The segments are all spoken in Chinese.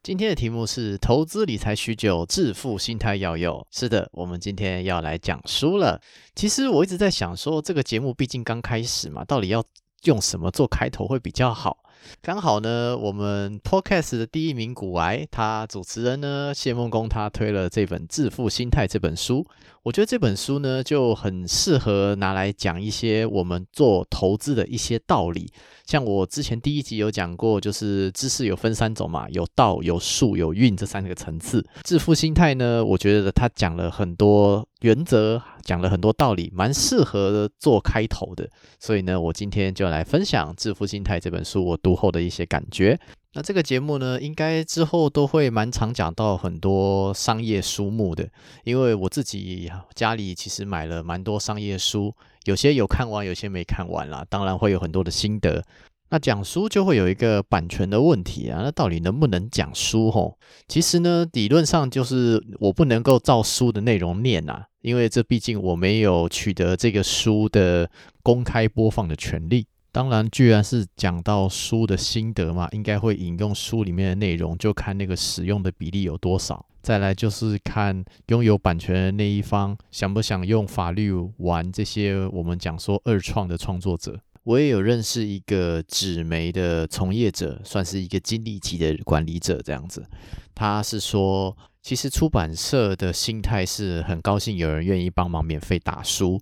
今天的题目是投资理财许久，致富心态要有。是的，我们今天要来讲书了。其实我一直在想，说这个节目毕竟刚开始嘛，到底要用什么做开头会比较好？刚好呢，我们 Podcast 的第一名古癌，他主持人呢谢梦工，他推了这本《致富心态》这本书。我觉得这本书呢就很适合拿来讲一些我们做投资的一些道理。像我之前第一集有讲过，就是知识有分三种嘛，有道、有术、有运这三个层次。致富心态呢，我觉得他讲了很多原则，讲了很多道理，蛮适合做开头的。所以呢，我今天就来分享《致富心态》这本书我读后的一些感觉。那这个节目呢，应该之后都会蛮常讲到很多商业书目的，因为我自己家里其实买了蛮多商业书。有些有看完，有些没看完啦。当然会有很多的心得。那讲书就会有一个版权的问题啊。那到底能不能讲书？吼，其实呢，理论上就是我不能够照书的内容念呐，因为这毕竟我没有取得这个书的公开播放的权利。当然，居然是讲到书的心得嘛，应该会引用书里面的内容，就看那个使用的比例有多少。再来就是看拥有版权的那一方想不想用法律玩这些我们讲说二创的创作者。我也有认识一个纸媒的从业者，算是一个经历级的管理者这样子。他是说，其实出版社的心态是很高兴有人愿意帮忙免费打书。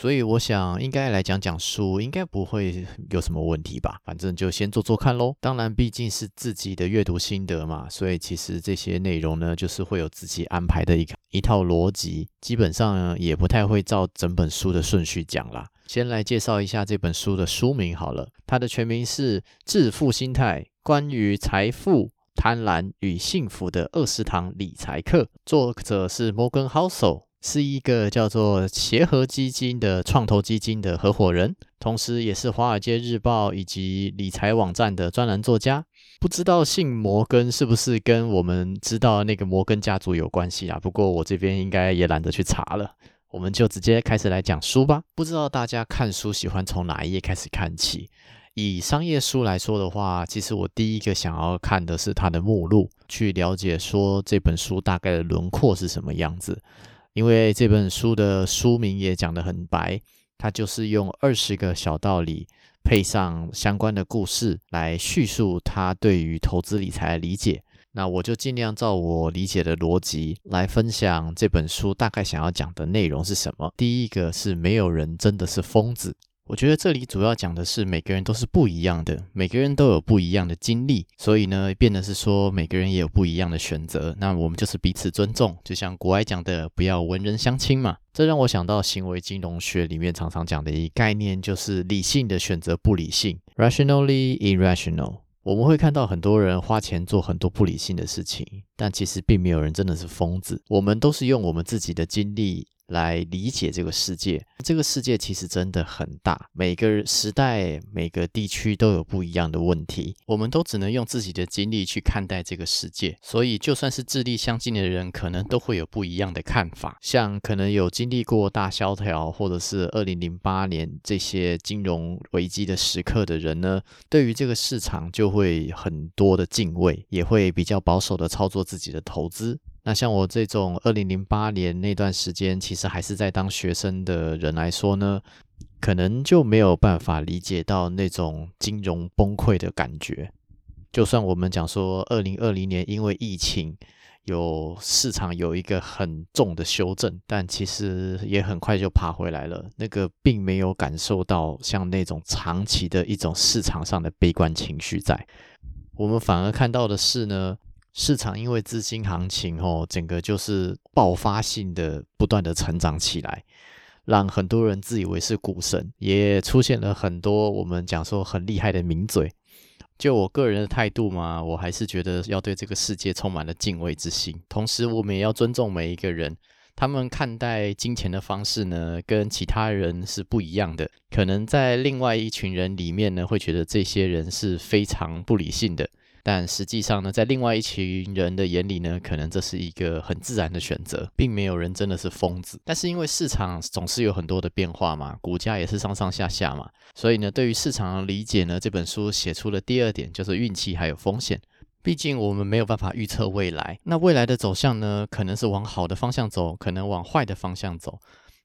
所以我想应该来讲讲书，应该不会有什么问题吧？反正就先做做看喽。当然，毕竟是自己的阅读心得嘛，所以其实这些内容呢，就是会有自己安排的一个一套逻辑，基本上也不太会照整本书的顺序讲啦。先来介绍一下这本书的书名好了，它的全名是《致富心态：关于财富、贪婪与幸福的二十堂理财课》，作者是摩根·豪索。是一个叫做协和基金的创投基金的合伙人，同时也是《华尔街日报》以及理财网站的专栏作家。不知道姓摩根是不是跟我们知道那个摩根家族有关系啊？不过我这边应该也懒得去查了，我们就直接开始来讲书吧。不知道大家看书喜欢从哪一页开始看起？以商业书来说的话，其实我第一个想要看的是它的目录，去了解说这本书大概的轮廓是什么样子。因为这本书的书名也讲得很白，它就是用二十个小道理配上相关的故事来叙述他对于投资理财的理解。那我就尽量照我理解的逻辑来分享这本书大概想要讲的内容是什么。第一个是没有人真的是疯子。我觉得这里主要讲的是每个人都是不一样的，每个人都有不一样的经历，所以呢，变的是说每个人也有不一样的选择。那我们就是彼此尊重，就像国外讲的，不要文人相亲嘛。这让我想到行为金融学里面常常讲的一概念，就是理性的选择不理性 （rationally irrational）。我们会看到很多人花钱做很多不理性的事情，但其实并没有人真的是疯子。我们都是用我们自己的经历。来理解这个世界，这个世界其实真的很大，每个时代、每个地区都有不一样的问题，我们都只能用自己的经历去看待这个世界。所以，就算是智力相近的人，可能都会有不一样的看法。像可能有经历过大萧条，或者是二零零八年这些金融危机的时刻的人呢，对于这个市场就会很多的敬畏，也会比较保守的操作自己的投资。那像我这种二零零八年那段时间，其实还是在当学生的人来说呢，可能就没有办法理解到那种金融崩溃的感觉。就算我们讲说二零二零年因为疫情有市场有一个很重的修正，但其实也很快就爬回来了。那个并没有感受到像那种长期的一种市场上的悲观情绪在。我们反而看到的是呢。市场因为资金行情哦，整个就是爆发性的不断的成长起来，让很多人自以为是股神，也出现了很多我们讲说很厉害的名嘴，就我个人的态度嘛，我还是觉得要对这个世界充满了敬畏之心。同时，我们也要尊重每一个人，他们看待金钱的方式呢，跟其他人是不一样的。可能在另外一群人里面呢，会觉得这些人是非常不理性的。但实际上呢，在另外一群人的眼里呢，可能这是一个很自然的选择，并没有人真的是疯子。但是因为市场总是有很多的变化嘛，股价也是上上下下嘛，所以呢，对于市场的理解呢，这本书写出了第二点，就是运气还有风险。毕竟我们没有办法预测未来，那未来的走向呢，可能是往好的方向走，可能往坏的方向走。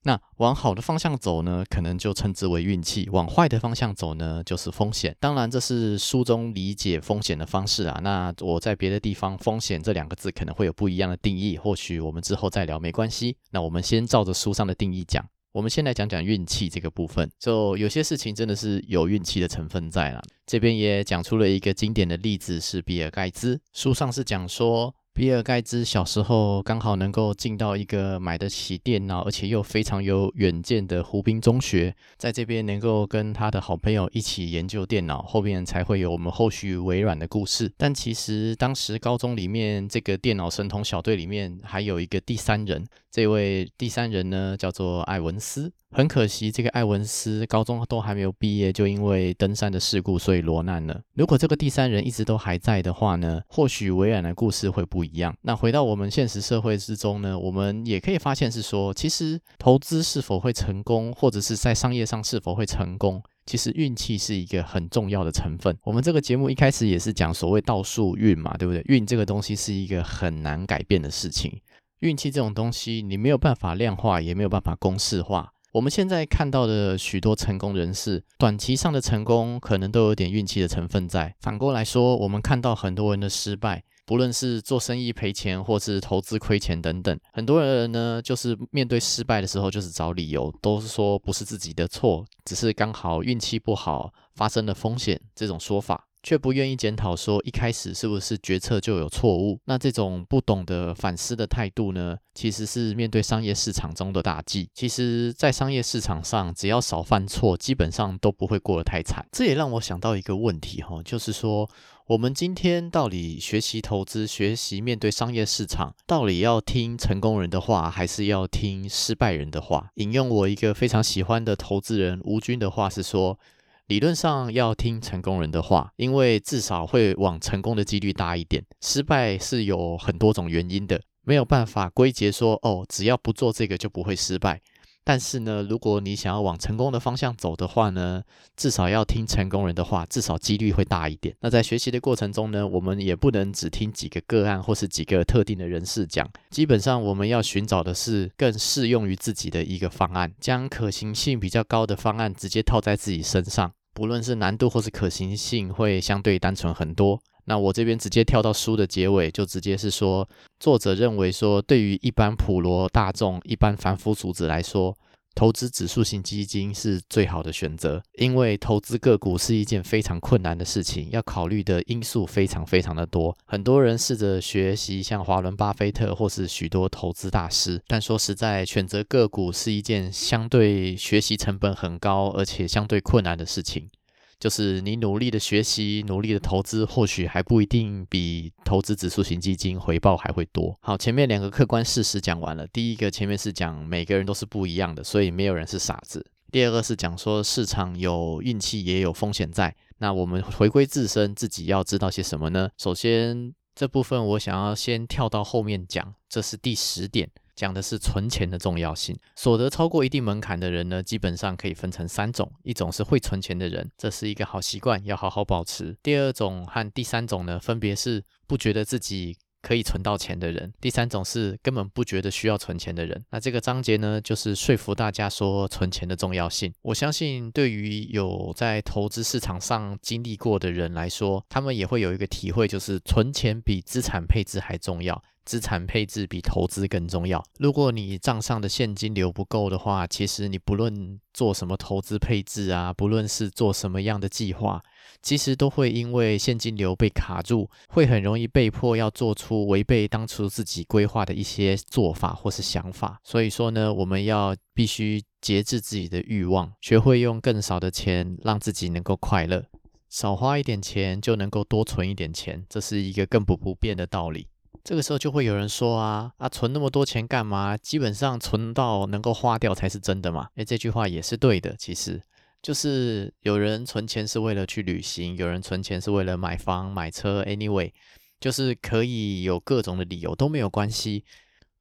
那往好的方向走呢，可能就称之为运气；往坏的方向走呢，就是风险。当然，这是书中理解风险的方式啊。那我在别的地方，风险这两个字可能会有不一样的定义，或许我们之后再聊，没关系。那我们先照着书上的定义讲。我们先来讲讲运气这个部分。就有些事情真的是有运气的成分在了。这边也讲出了一个经典的例子，是比尔盖茨。书上是讲说。比尔盖茨小时候刚好能够进到一个买得起电脑，而且又非常有远见的湖滨中学，在这边能够跟他的好朋友一起研究电脑，后面才会有我们后续微软的故事。但其实当时高中里面这个电脑神童小队里面还有一个第三人，这位第三人呢叫做艾文斯。很可惜，这个艾文斯高中都还没有毕业，就因为登山的事故，所以落难了。如果这个第三人一直都还在的话呢，或许微软的故事会不一样。那回到我们现实社会之中呢，我们也可以发现是说，其实投资是否会成功，或者是在商业上是否会成功，其实运气是一个很重要的成分。我们这个节目一开始也是讲所谓倒数运嘛，对不对？运这个东西是一个很难改变的事情，运气这种东西你没有办法量化，也没有办法公式化。我们现在看到的许多成功人士，短期上的成功可能都有点运气的成分在。反过来说，我们看到很多人的失败，不论是做生意赔钱，或是投资亏钱等等，很多人呢，就是面对失败的时候，就是找理由，都是说不是自己的错，只是刚好运气不好，发生了风险这种说法。却不愿意检讨，说一开始是不是决策就有错误？那这种不懂得反思的态度呢，其实是面对商业市场中的大忌。其实，在商业市场上，只要少犯错，基本上都不会过得太惨。这也让我想到一个问题，哈，就是说，我们今天到底学习投资、学习面对商业市场，到底要听成功人的话，还是要听失败人的话？引用我一个非常喜欢的投资人吴军的话是说。理论上要听成功人的话，因为至少会往成功的几率大一点。失败是有很多种原因的，没有办法归结说哦，只要不做这个就不会失败。但是呢，如果你想要往成功的方向走的话呢，至少要听成功人的话，至少几率会大一点。那在学习的过程中呢，我们也不能只听几个个案或是几个特定的人士讲，基本上我们要寻找的是更适用于自己的一个方案，将可行性比较高的方案直接套在自己身上。不论是难度或是可行性，会相对单纯很多。那我这边直接跳到书的结尾，就直接是说，作者认为说，对于一般普罗大众、一般凡夫俗子来说。投资指数型基金是最好的选择，因为投资个股是一件非常困难的事情，要考虑的因素非常非常的多。很多人试着学习像华伦巴菲特或是许多投资大师，但说实在，选择个股是一件相对学习成本很高而且相对困难的事情。就是你努力的学习，努力的投资，或许还不一定比投资指数型基金回报还会多。好，前面两个客观事实讲完了。第一个，前面是讲每个人都是不一样的，所以没有人是傻子。第二个是讲说市场有运气也有风险在。那我们回归自身，自己要知道些什么呢？首先，这部分我想要先跳到后面讲，这是第十点。讲的是存钱的重要性。所得超过一定门槛的人呢，基本上可以分成三种：一种是会存钱的人，这是一个好习惯，要好好保持；第二种和第三种呢，分别是不觉得自己可以存到钱的人；第三种是根本不觉得需要存钱的人。那这个章节呢，就是说服大家说存钱的重要性。我相信，对于有在投资市场上经历过的人来说，他们也会有一个体会，就是存钱比资产配置还重要。资产配置比投资更重要。如果你账上的现金流不够的话，其实你不论做什么投资配置啊，不论是做什么样的计划，其实都会因为现金流被卡住，会很容易被迫要做出违背当初自己规划的一些做法或是想法。所以说呢，我们要必须节制自己的欲望，学会用更少的钱让自己能够快乐。少花一点钱就能够多存一点钱，这是一个更不不变的道理。这个时候就会有人说啊啊，存那么多钱干嘛？基本上存到能够花掉才是真的嘛。诶，这句话也是对的。其实就是有人存钱是为了去旅行，有人存钱是为了买房买车。Anyway，就是可以有各种的理由都没有关系。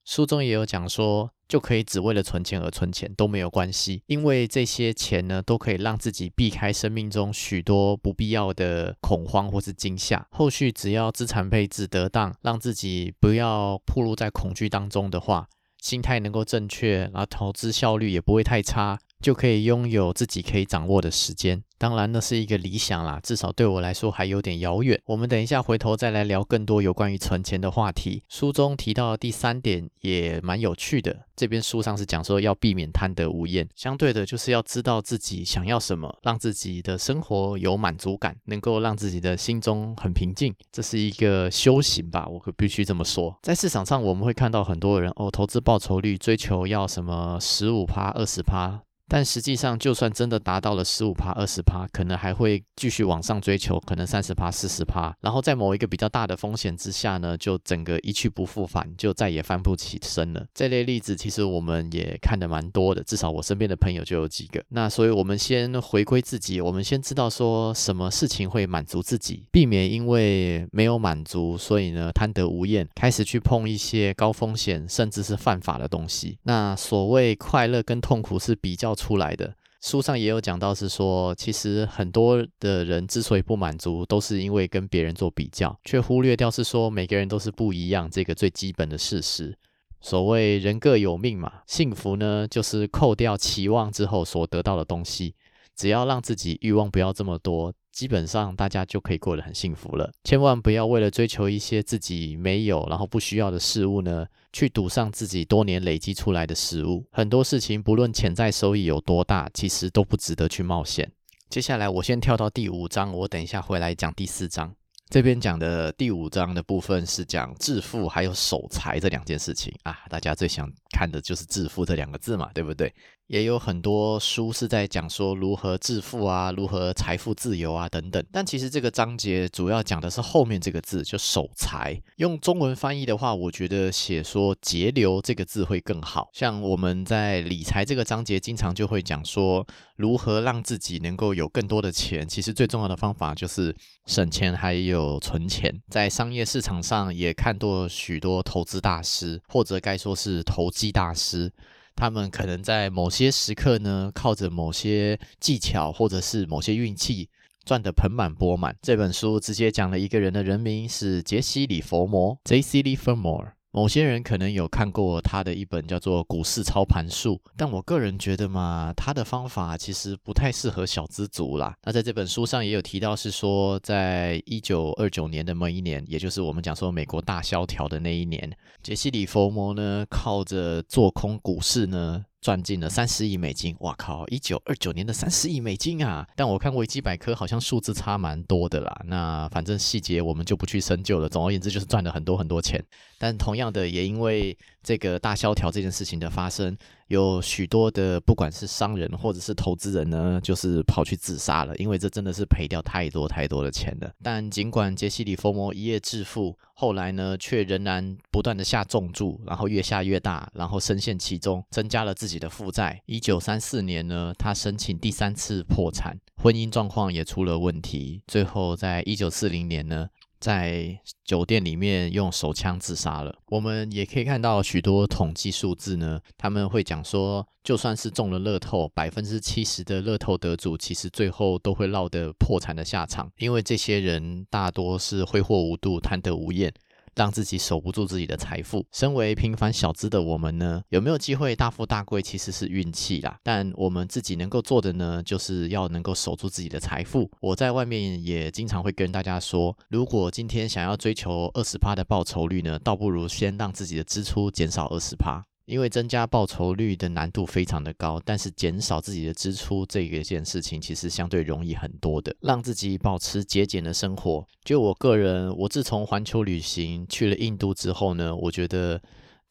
书中也有讲说，就可以只为了存钱而存钱都没有关系，因为这些钱呢，都可以让自己避开生命中许多不必要的恐慌或是惊吓。后续只要资产配置得当，让自己不要暴露在恐惧当中的话，心态能够正确，然后投资效率也不会太差。就可以拥有自己可以掌握的时间。当然，那是一个理想啦，至少对我来说还有点遥远。我们等一下回头再来聊更多有关于存钱的话题。书中提到的第三点也蛮有趣的。这边书上是讲说要避免贪得无厌，相对的就是要知道自己想要什么，让自己的生活有满足感，能够让自己的心中很平静。这是一个修行吧，我可必须这么说。在市场上，我们会看到很多人哦，投资报酬率追求要什么十五趴、二十趴。但实际上，就算真的达到了十五趴、二十趴，可能还会继续往上追求，可能三十趴、四十趴，然后在某一个比较大的风险之下呢，就整个一去不复返，就再也翻不起身了。这类例子其实我们也看得蛮多的，至少我身边的朋友就有几个。那所以，我们先回归自己，我们先知道说什么事情会满足自己，避免因为没有满足，所以呢贪得无厌，开始去碰一些高风险甚至是犯法的东西。那所谓快乐跟痛苦是比较。出来的书上也有讲到，是说其实很多的人之所以不满足，都是因为跟别人做比较，却忽略掉是说每个人都是不一样这个最基本的事实。所谓人各有命嘛，幸福呢就是扣掉期望之后所得到的东西，只要让自己欲望不要这么多。基本上大家就可以过得很幸福了。千万不要为了追求一些自己没有然后不需要的事物呢，去赌上自己多年累积出来的食物。很多事情不论潜在收益有多大，其实都不值得去冒险。接下来我先跳到第五章，我等一下回来讲第四章。这边讲的第五章的部分是讲致富还有守财这两件事情啊，大家最想看的就是致富这两个字嘛，对不对？也有很多书是在讲说如何致富啊，如何财富自由啊等等。但其实这个章节主要讲的是后面这个字，就守财。用中文翻译的话，我觉得写说节流这个字会更好。像我们在理财这个章节，经常就会讲说如何让自己能够有更多的钱。其实最重要的方法就是省钱还有存钱。在商业市场上也看到许多投资大师，或者该说是投机大师。他们可能在某些时刻呢，靠着某些技巧或者是某些运气，赚得盆满钵满。这本书直接讲了一个人的人名是杰西·里佛摩 （J.C. Livermore）。某些人可能有看过他的一本叫做《股市操盘术》，但我个人觉得嘛，他的方法其实不太适合小资族啦。那在这本书上也有提到，是说在一九二九年的某一年，也就是我们讲说美国大萧条的那一年，杰西·里佛摩呢，靠着做空股市呢。赚进了三十亿美金，哇靠！一九二九年的三十亿美金啊！但我看维基百科好像数字差蛮多的啦。那反正细节我们就不去深究了。总而言之，就是赚了很多很多钱。但同样的，也因为这个大萧条这件事情的发生。有许多的不管是商人或者是投资人呢，就是跑去自杀了，因为这真的是赔掉太多太多的钱了。但尽管杰西·里佛摩一夜致富，后来呢，却仍然不断的下重注，然后越下越大，然后深陷其中，增加了自己的负债。一九三四年呢，他申请第三次破产，婚姻状况也出了问题，最后在一九四零年呢。在酒店里面用手枪自杀了。我们也可以看到许多统计数字呢，他们会讲说，就算是中了乐透，百分之七十的乐透得主，其实最后都会落得破产的下场，因为这些人大多是挥霍无度、贪得无厌。让自己守不住自己的财富。身为平凡小资的我们呢，有没有机会大富大贵，其实是运气啦。但我们自己能够做的呢，就是要能够守住自己的财富。我在外面也经常会跟大家说，如果今天想要追求二十趴的报酬率呢，倒不如先让自己的支出减少二十趴。因为增加报酬率的难度非常的高，但是减少自己的支出这一件事情其实相对容易很多的，让自己保持节俭的生活。就我个人，我自从环球旅行去了印度之后呢，我觉得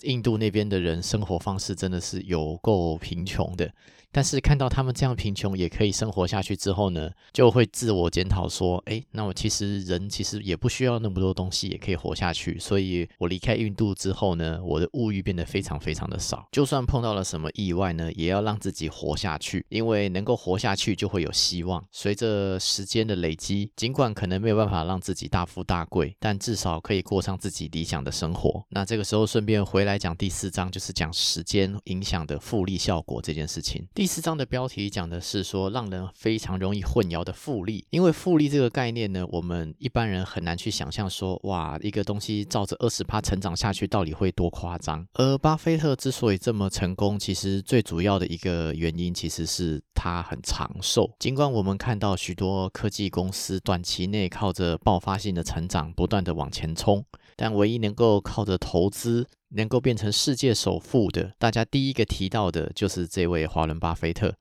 印度那边的人生活方式真的是有够贫穷的。但是看到他们这样贫穷也可以生活下去之后呢，就会自我检讨说，哎，那我其实人其实也不需要那么多东西也可以活下去。所以我离开印度之后呢，我的物欲变得非常非常的少。就算碰到了什么意外呢，也要让自己活下去，因为能够活下去就会有希望。随着时间的累积，尽管可能没有办法让自己大富大贵，但至少可以过上自己理想的生活。那这个时候顺便回来讲第四章，就是讲时间影响的复利效果这件事情。第四章的标题讲的是说，让人非常容易混淆的复利。因为复利这个概念呢，我们一般人很难去想象说，哇，一个东西照着二十趴成长下去，到底会多夸张？而巴菲特之所以这么成功，其实最主要的一个原因，其实是他很长寿。尽管我们看到许多科技公司短期内靠着爆发性的成长，不断的往前冲。但唯一能够靠着投资能够变成世界首富的，大家第一个提到的就是这位华伦巴菲特。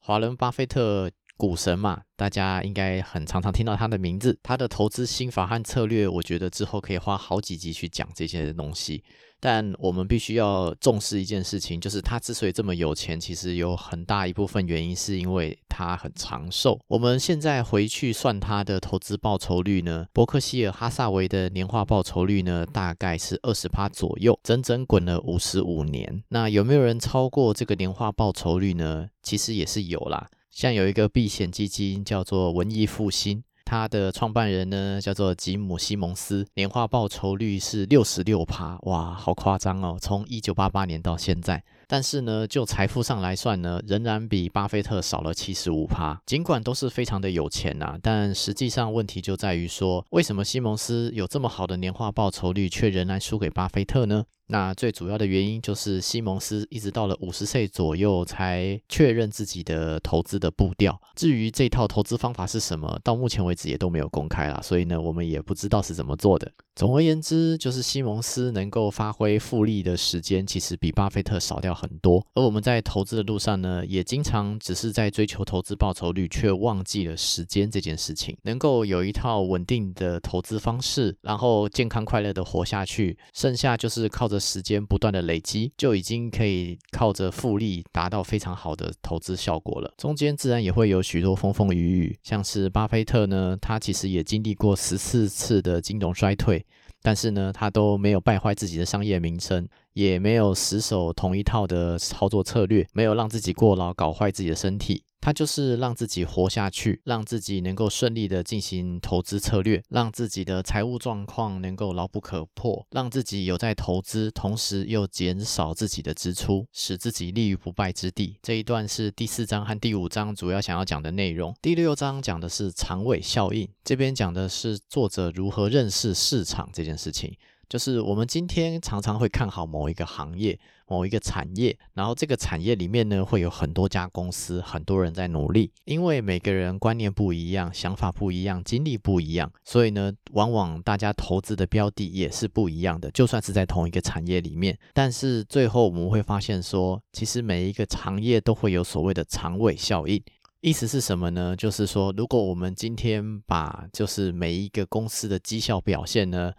华伦巴菲特，股神嘛，大家应该很常常听到他的名字。他的投资心法和策略，我觉得之后可以花好几集去讲这些东西。但我们必须要重视一件事情，就是他之所以这么有钱，其实有很大一部分原因是因为他很长寿。我们现在回去算他的投资报酬率呢，伯克希尔哈萨维的年化报酬率呢，大概是二十趴左右，整整滚了五十五年。那有没有人超过这个年化报酬率呢？其实也是有啦，像有一个避险基金叫做文艺复兴。他的创办人呢，叫做吉姆·西蒙斯，年化报酬率是六十六趴，哇，好夸张哦！从一九八八年到现在。但是呢，就财富上来算呢，仍然比巴菲特少了七十五趴。尽管都是非常的有钱呐，但实际上问题就在于说，为什么西蒙斯有这么好的年化报酬率，却仍然输给巴菲特呢？那最主要的原因就是西蒙斯一直到了五十岁左右才确认自己的投资的步调。至于这套投资方法是什么，到目前为止也都没有公开啦，所以呢，我们也不知道是怎么做的。总而言之，就是西蒙斯能够发挥复利的时间，其实比巴菲特少掉很多。而我们在投资的路上呢，也经常只是在追求投资报酬率，却忘记了时间这件事情。能够有一套稳定的投资方式，然后健康快乐的活下去，剩下就是靠着时间不断的累积，就已经可以靠着复利达到非常好的投资效果了。中间自然也会有许多风风雨雨，像是巴菲特呢，他其实也经历过十四次的金融衰退。但是呢，他都没有败坏自己的商业名声，也没有死守同一套的操作策略，没有让自己过劳，搞坏自己的身体。他就是让自己活下去，让自己能够顺利的进行投资策略，让自己的财务状况能够牢不可破，让自己有在投资，同时又减少自己的支出，使自己立于不败之地。这一段是第四章和第五章主要想要讲的内容。第六章讲的是长尾效应，这边讲的是作者如何认识市场这件事情。就是我们今天常常会看好某一个行业、某一个产业，然后这个产业里面呢会有很多家公司，很多人在努力。因为每个人观念不一样，想法不一样，经历不一样，所以呢，往往大家投资的标的也是不一样的。就算是在同一个产业里面，但是最后我们会发现说，其实每一个行业都会有所谓的长尾效应。意思是什么呢？就是说，如果我们今天把就是每一个公司的绩效表现呢。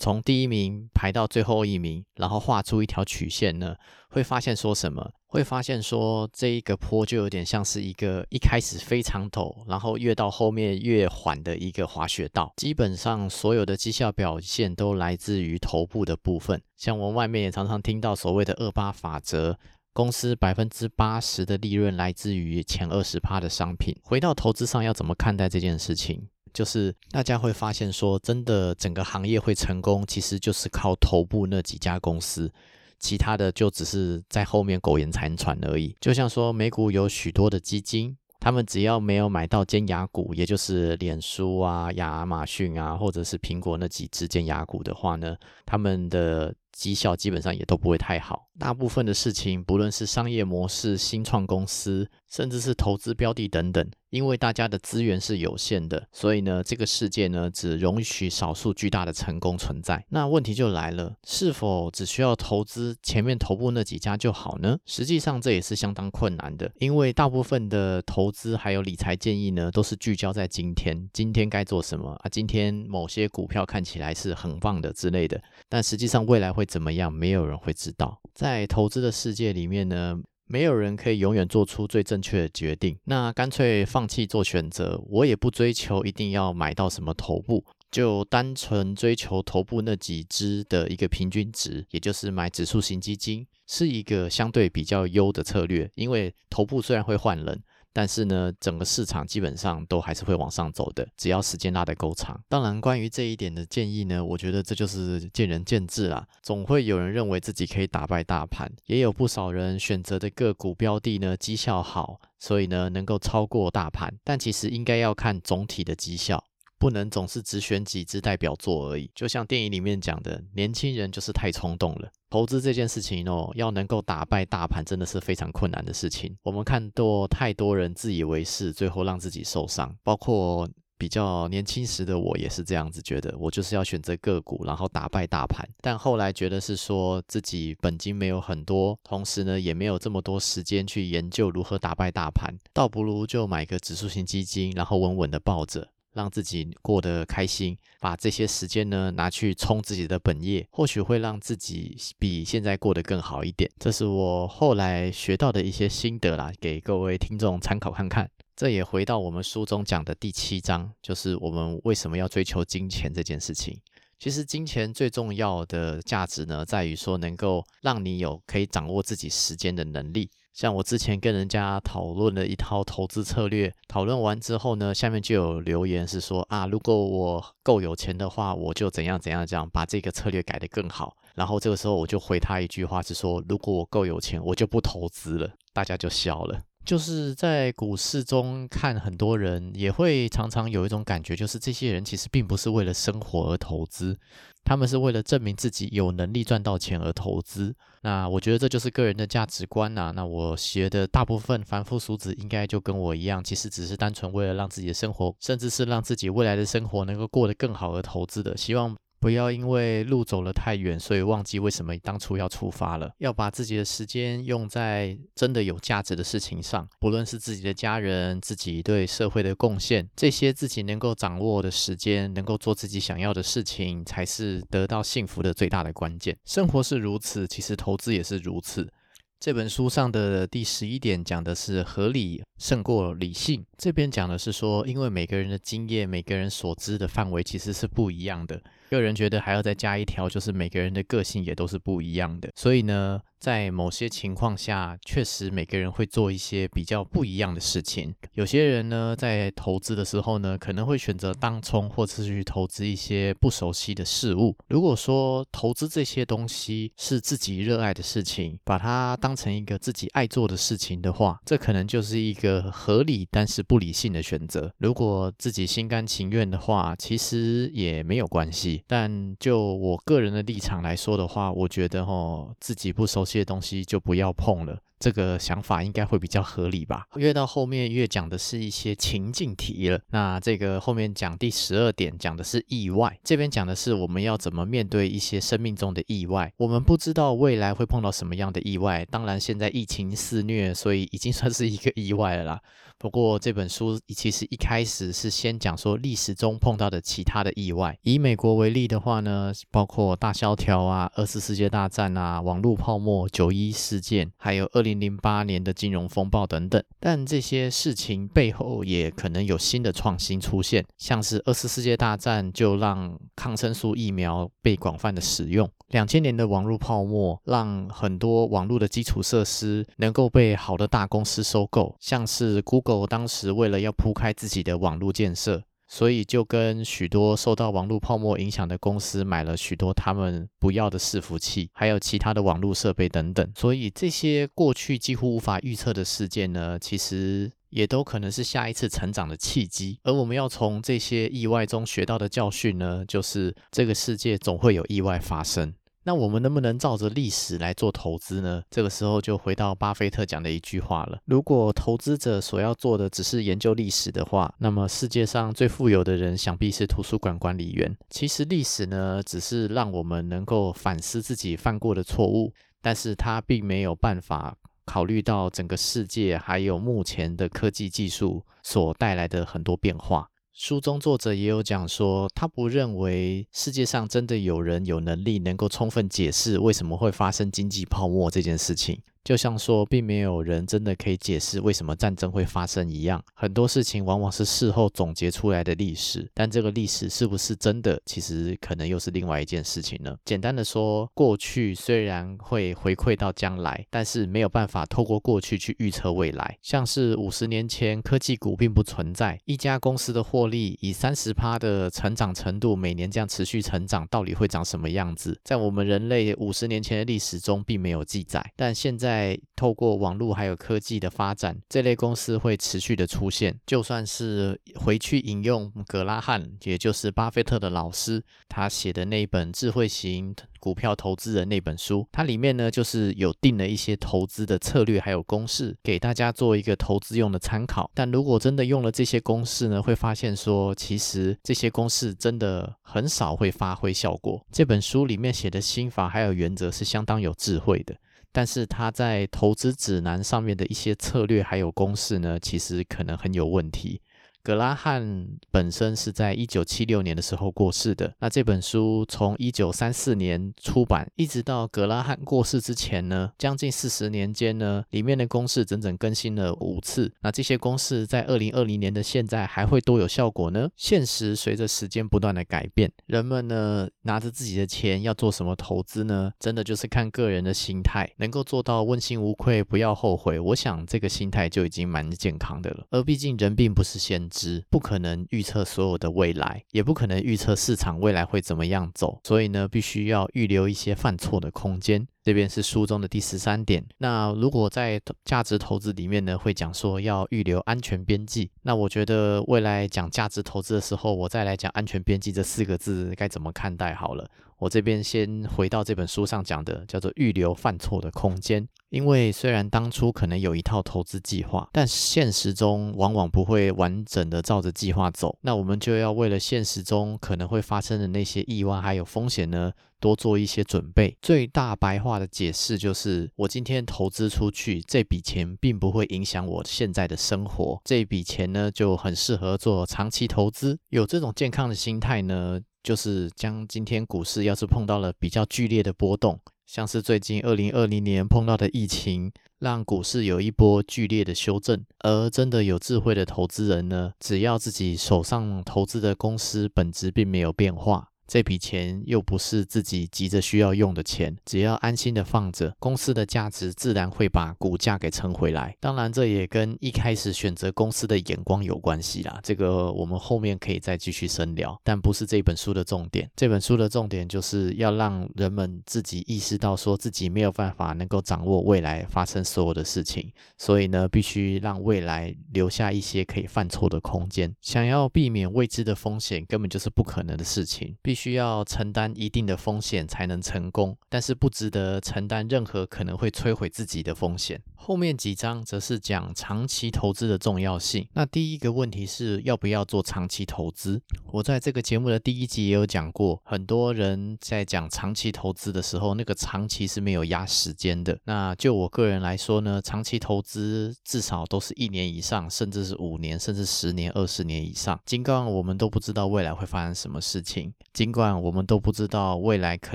从第一名排到最后一名，然后画出一条曲线呢，会发现说什么？会发现说这一个坡就有点像是一个一开始非常陡，然后越到后面越缓的一个滑雪道。基本上所有的绩效表现都来自于头部的部分。像我们外面也常常听到所谓的二八法则，公司百分之八十的利润来自于前二十趴的商品。回到投资上要怎么看待这件事情？就是大家会发现，说真的，整个行业会成功，其实就是靠头部那几家公司，其他的就只是在后面苟延残喘而已。就像说美股有许多的基金，他们只要没有买到尖牙股，也就是脸书啊、亚马逊啊，或者是苹果那几只尖牙股的话呢，他们的。绩效基本上也都不会太好，大部分的事情，不论是商业模式、新创公司，甚至是投资标的等等，因为大家的资源是有限的，所以呢，这个世界呢，只容许少数巨大的成功存在。那问题就来了，是否只需要投资前面头部那几家就好呢？实际上这也是相当困难的，因为大部分的投资还有理财建议呢，都是聚焦在今天，今天该做什么啊？今天某些股票看起来是很棒的之类的，但实际上未来会。怎么样？没有人会知道。在投资的世界里面呢，没有人可以永远做出最正确的决定，那干脆放弃做选择。我也不追求一定要买到什么头部，就单纯追求头部那几只的一个平均值，也就是买指数型基金，是一个相对比较优的策略。因为头部虽然会换人。但是呢，整个市场基本上都还是会往上走的，只要时间拉得够长。当然，关于这一点的建议呢，我觉得这就是见仁见智啦。总会有人认为自己可以打败大盘，也有不少人选择的个股标的呢绩效好，所以呢能够超过大盘。但其实应该要看总体的绩效。不能总是只选几只代表作而已，就像电影里面讲的，年轻人就是太冲动了。投资这件事情哦，要能够打败大盘，真的是非常困难的事情。我们看多太多人自以为是，最后让自己受伤。包括比较年轻时的我也是这样子觉得，我就是要选择个股，然后打败大盘。但后来觉得是说自己本金没有很多，同时呢也没有这么多时间去研究如何打败大盘，倒不如就买个指数型基金，然后稳稳的抱着。让自己过得开心，把这些时间呢拿去冲自己的本业，或许会让自己比现在过得更好一点。这是我后来学到的一些心得啦，给各位听众参考看看。这也回到我们书中讲的第七章，就是我们为什么要追求金钱这件事情。其实金钱最重要的价值呢，在于说能够让你有可以掌握自己时间的能力。像我之前跟人家讨论了一套投资策略，讨论完之后呢，下面就有留言是说啊，如果我够有钱的话，我就怎样怎样这样把这个策略改得更好。然后这个时候我就回他一句话是说，如果我够有钱，我就不投资了。大家就笑了。就是在股市中看很多人，也会常常有一种感觉，就是这些人其实并不是为了生活而投资。他们是为了证明自己有能力赚到钱而投资，那我觉得这就是个人的价值观呐。那我学的大部分凡夫俗子应该就跟我一样，其实只是单纯为了让自己的生活，甚至是让自己未来的生活能够过得更好而投资的，希望。不要因为路走了太远，所以忘记为什么当初要出发了。要把自己的时间用在真的有价值的事情上，不论是自己的家人、自己对社会的贡献，这些自己能够掌握的时间，能够做自己想要的事情，才是得到幸福的最大的关键。生活是如此，其实投资也是如此。这本书上的第十一点讲的是合理胜过理性，这边讲的是说，因为每个人的经验、每个人所知的范围其实是不一样的。个人觉得还要再加一条，就是每个人的个性也都是不一样的，所以呢。在某些情况下，确实每个人会做一些比较不一样的事情。有些人呢，在投资的时候呢，可能会选择当冲，或者是去投资一些不熟悉的事物。如果说投资这些东西是自己热爱的事情，把它当成一个自己爱做的事情的话，这可能就是一个合理但是不理性的选择。如果自己心甘情愿的话，其实也没有关系。但就我个人的立场来说的话，我觉得哦，自己不熟。这些东西就不要碰了，这个想法应该会比较合理吧。越到后面越讲的是一些情境题了。那这个后面讲第十二点讲的是意外，这边讲的是我们要怎么面对一些生命中的意外。我们不知道未来会碰到什么样的意外，当然现在疫情肆虐，所以已经算是一个意外了啦。不过这本书其实一开始是先讲说历史中碰到的其他的意外。以美国为例的话呢，包括大萧条啊、二次世界大战啊、网络泡沫、九一事件，还有二零零八年的金融风暴等等。但这些事情背后也可能有新的创新出现，像是二次世界大战就让抗生素疫苗被广泛的使用。两千年的网络泡沫让很多网络的基础设施能够被好的大公司收购，像是 Google 当时为了要铺开自己的网络建设，所以就跟许多受到网络泡沫影响的公司买了许多他们不要的伺服器，还有其他的网络设备等等。所以这些过去几乎无法预测的事件呢，其实也都可能是下一次成长的契机。而我们要从这些意外中学到的教训呢，就是这个世界总会有意外发生。那我们能不能照着历史来做投资呢？这个时候就回到巴菲特讲的一句话了：如果投资者所要做的只是研究历史的话，那么世界上最富有的人想必是图书馆管理员。其实历史呢，只是让我们能够反思自己犯过的错误，但是它并没有办法考虑到整个世界还有目前的科技技术所带来的很多变化。书中作者也有讲说，他不认为世界上真的有人有能力能够充分解释为什么会发生经济泡沫这件事情。就像说，并没有人真的可以解释为什么战争会发生一样，很多事情往往是事后总结出来的历史。但这个历史是不是真的，其实可能又是另外一件事情呢？简单的说，过去虽然会回馈到将来，但是没有办法透过过去去预测未来。像是五十年前科技股并不存在，一家公司的获利以三十趴的成长程度，每年这样持续成长，到底会长什么样子？在我们人类五十年前的历史中，并没有记载。但现在。在透过网络还有科技的发展，这类公司会持续的出现。就算是回去引用格拉汉，也就是巴菲特的老师，他写的那一本《智慧型股票投资人》那本书，它里面呢就是有定了一些投资的策略还有公式，给大家做一个投资用的参考。但如果真的用了这些公式呢，会发现说，其实这些公式真的很少会发挥效果。这本书里面写的心法还有原则是相当有智慧的。但是他在投资指南上面的一些策略还有公式呢，其实可能很有问题。格拉汉本身是在一九七六年的时候过世的。那这本书从一九三四年出版，一直到格拉汉过世之前呢，将近四十年间呢，里面的公式整整更新了五次。那这些公式在二零二零年的现在还会多有效果呢？现实随着时间不断的改变，人们呢拿着自己的钱要做什么投资呢？真的就是看个人的心态，能够做到问心无愧，不要后悔。我想这个心态就已经蛮健康的了。而毕竟人并不是先。值不可能预测所有的未来，也不可能预测市场未来会怎么样走，所以呢，必须要预留一些犯错的空间。这边是书中的第十三点。那如果在价值投资里面呢，会讲说要预留安全边际。那我觉得未来讲价值投资的时候，我再来讲安全边际这四个字该怎么看待好了。我这边先回到这本书上讲的，叫做预留犯错的空间。因为虽然当初可能有一套投资计划，但现实中往往不会完整的照着计划走。那我们就要为了现实中可能会发生的那些意外还有风险呢，多做一些准备。最大白话的解释就是，我今天投资出去这笔钱，并不会影响我现在的生活。这笔钱呢，就很适合做长期投资。有这种健康的心态呢。就是将今天股市要是碰到了比较剧烈的波动，像是最近二零二零年碰到的疫情，让股市有一波剧烈的修正。而真的有智慧的投资人呢，只要自己手上投资的公司本质并没有变化。这笔钱又不是自己急着需要用的钱，只要安心的放着，公司的价值自然会把股价给撑回来。当然，这也跟一开始选择公司的眼光有关系啦。这个我们后面可以再继续深聊，但不是这本书的重点。这本书的重点就是要让人们自己意识到，说自己没有办法能够掌握未来发生所有的事情，所以呢，必须让未来留下一些可以犯错的空间。想要避免未知的风险，根本就是不可能的事情，必。需要承担一定的风险才能成功，但是不值得承担任何可能会摧毁自己的风险。后面几章则是讲长期投资的重要性。那第一个问题是要不要做长期投资？我在这个节目的第一集也有讲过，很多人在讲长期投资的时候，那个长期是没有压时间的。那就我个人来说呢，长期投资至少都是一年以上，甚至是五年，甚至十年、二十年以上。尽管我们都不知道未来会发生什么事情，尽尽管我们都不知道未来可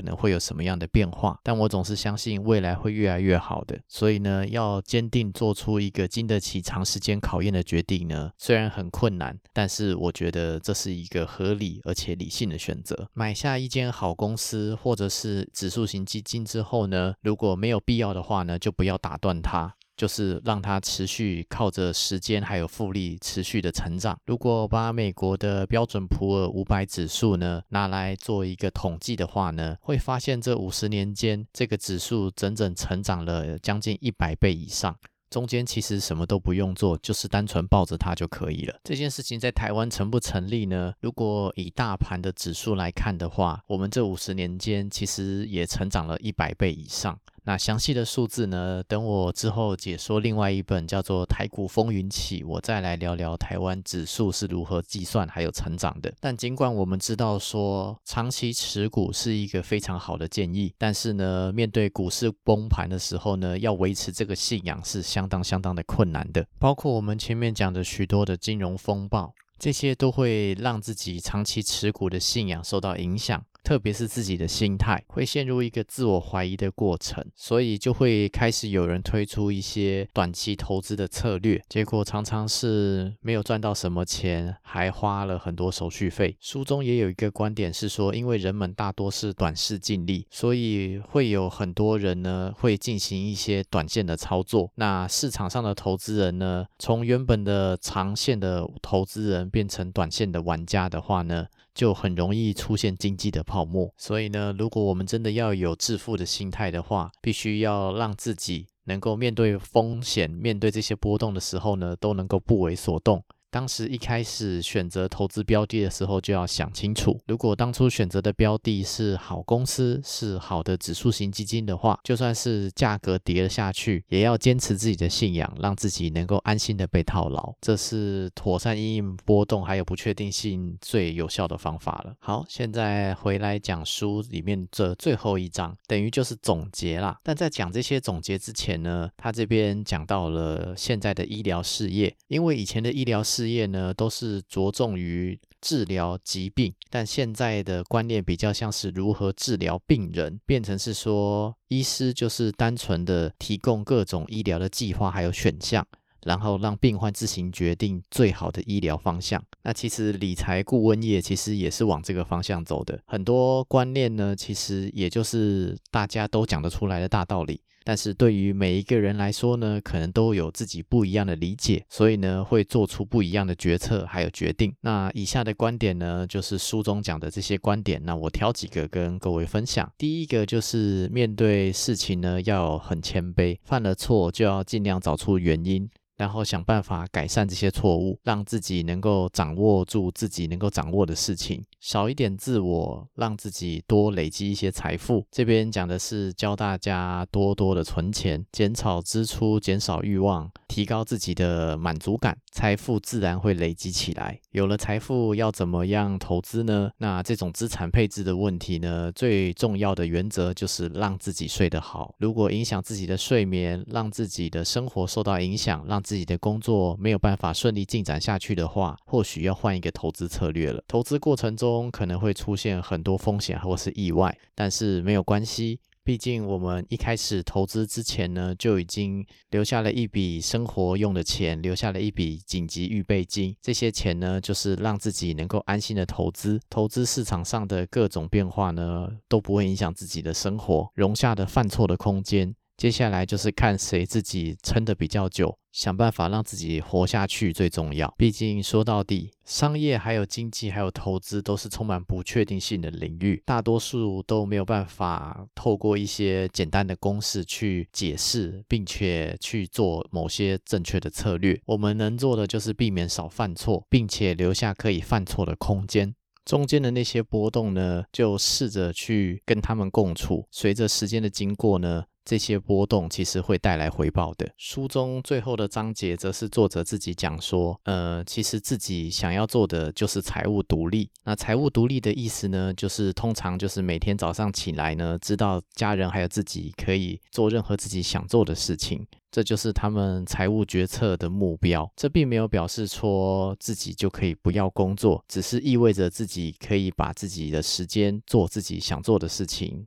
能会有什么样的变化，但我总是相信未来会越来越好的。所以呢，要坚定做出一个经得起长时间考验的决定呢，虽然很困难，但是我觉得这是一个合理而且理性的选择。买下一间好公司或者是指数型基金之后呢，如果没有必要的话呢，就不要打断它。就是让它持续靠着时间还有复利持续的成长。如果把美国的标准普尔五百指数呢拿来做一个统计的话呢，会发现这五十年间这个指数整整成长了将近一百倍以上。中间其实什么都不用做，就是单纯抱着它就可以了。这件事情在台湾成不成立呢？如果以大盘的指数来看的话，我们这五十年间其实也成长了一百倍以上。那详细的数字呢？等我之后解说另外一本叫做《台股风云起》，我再来聊聊台湾指数是如何计算还有成长的。但尽管我们知道说长期持股是一个非常好的建议，但是呢，面对股市崩盘的时候呢，要维持这个信仰是相当相当的困难的。包括我们前面讲的许多的金融风暴，这些都会让自己长期持股的信仰受到影响。特别是自己的心态，会陷入一个自我怀疑的过程，所以就会开始有人推出一些短期投资的策略，结果常常是没有赚到什么钱，还花了很多手续费。书中也有一个观点是说，因为人们大多是短视尽力，所以会有很多人呢会进行一些短线的操作。那市场上的投资人呢，从原本的长线的投资人变成短线的玩家的话呢？就很容易出现经济的泡沫，所以呢，如果我们真的要有致富的心态的话，必须要让自己能够面对风险、面对这些波动的时候呢，都能够不为所动。当时一开始选择投资标的的时候，就要想清楚，如果当初选择的标的是好公司、是好的指数型基金的话，就算是价格跌了下去，也要坚持自己的信仰，让自己能够安心的被套牢。这是妥善应应波动还有不确定性最有效的方法了。好，现在回来讲书里面这最后一章，等于就是总结啦。但在讲这些总结之前呢，他这边讲到了现在的医疗事业，因为以前的医疗事业呢，都是着重于治疗疾病，但现在的观念比较像是如何治疗病人，变成是说，医师就是单纯的提供各种医疗的计划还有选项，然后让病患自行决定最好的医疗方向。那其实理财顾问业其实也是往这个方向走的，很多观念呢，其实也就是大家都讲得出来的大道理。但是对于每一个人来说呢，可能都有自己不一样的理解，所以呢，会做出不一样的决策还有决定。那以下的观点呢，就是书中讲的这些观点。那我挑几个跟各位分享。第一个就是面对事情呢，要很谦卑，犯了错就要尽量找出原因。然后想办法改善这些错误，让自己能够掌握住自己能够掌握的事情，少一点自我，让自己多累积一些财富。这边讲的是教大家多多的存钱，减少支出，减少欲望，提高自己的满足感，财富自然会累积起来。有了财富，要怎么样投资呢？那这种资产配置的问题呢，最重要的原则就是让自己睡得好。如果影响自己的睡眠，让自己的生活受到影响，让自己的工作没有办法顺利进展下去的话，或许要换一个投资策略了。投资过程中可能会出现很多风险或是意外，但是没有关系，毕竟我们一开始投资之前呢，就已经留下了一笔生活用的钱，留下了一笔紧急预备金。这些钱呢，就是让自己能够安心的投资。投资市场上的各种变化呢，都不会影响自己的生活，容下的犯错的空间。接下来就是看谁自己撑得比较久，想办法让自己活下去最重要。毕竟说到底，商业还有经济还有投资都是充满不确定性的领域，大多数都没有办法透过一些简单的公式去解释，并且去做某些正确的策略。我们能做的就是避免少犯错，并且留下可以犯错的空间。中间的那些波动呢，就试着去跟他们共处。随着时间的经过呢。这些波动其实会带来回报的。书中最后的章节则是作者自己讲说，呃，其实自己想要做的就是财务独立。那财务独立的意思呢，就是通常就是每天早上起来呢，知道家人还有自己可以做任何自己想做的事情，这就是他们财务决策的目标。这并没有表示说自己就可以不要工作，只是意味着自己可以把自己的时间做自己想做的事情。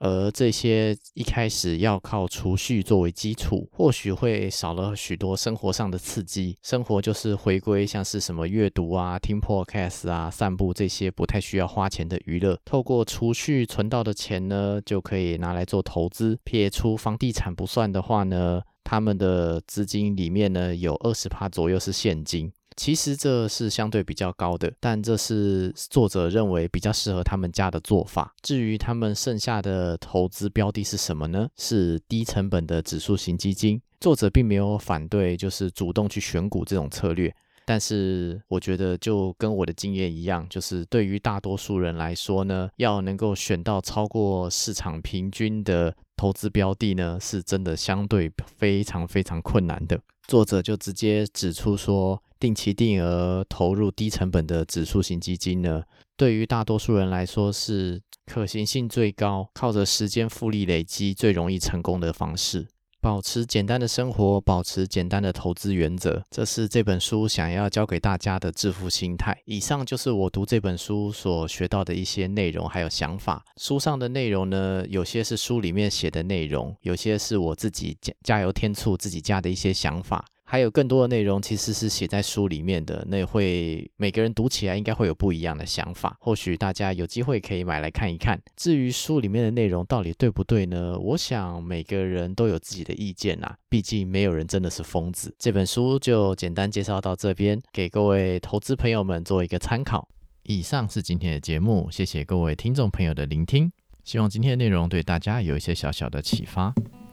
而这些一开始要靠储蓄作为基础，或许会少了许多生活上的刺激。生活就是回归像是什么阅读啊、听 podcast 啊、散步这些不太需要花钱的娱乐。透过储蓄存到的钱呢，就可以拿来做投资。撇除房地产不算的话呢，他们的资金里面呢有二十趴左右是现金。其实这是相对比较高的，但这是作者认为比较适合他们家的做法。至于他们剩下的投资标的是什么呢？是低成本的指数型基金。作者并没有反对，就是主动去选股这种策略。但是我觉得就跟我的经验一样，就是对于大多数人来说呢，要能够选到超过市场平均的投资标的呢，是真的相对非常非常困难的。作者就直接指出说。定期定额投入低成本的指数型基金呢，对于大多数人来说是可行性最高、靠着时间复利累积最容易成功的方式。保持简单的生活，保持简单的投资原则，这是这本书想要教给大家的致富心态。以上就是我读这本书所学到的一些内容还有想法。书上的内容呢，有些是书里面写的内容，有些是我自己加加油添醋自己加的一些想法。还有更多的内容其实是写在书里面的，那会每个人读起来应该会有不一样的想法。或许大家有机会可以买来看一看。至于书里面的内容到底对不对呢？我想每个人都有自己的意见啊，毕竟没有人真的是疯子。这本书就简单介绍到这边，给各位投资朋友们做一个参考。以上是今天的节目，谢谢各位听众朋友的聆听，希望今天的内容对大家有一些小小的启发。